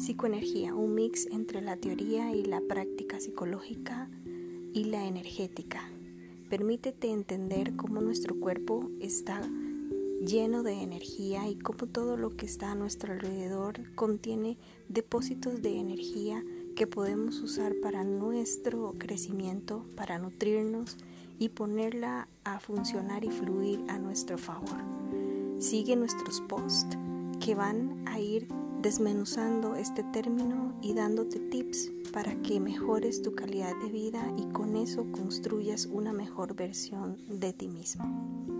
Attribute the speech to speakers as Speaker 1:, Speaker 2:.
Speaker 1: Psicoenergía, un mix entre la teoría y la práctica psicológica y la energética. Permítete entender cómo nuestro cuerpo está lleno de energía y cómo todo lo que está a nuestro alrededor contiene depósitos de energía que podemos usar para nuestro crecimiento, para nutrirnos y ponerla a funcionar y fluir a nuestro favor. Sigue nuestros posts que van a ir desmenuzando este término y dándote tips para que mejores tu calidad de vida y con eso construyas una mejor versión de ti mismo.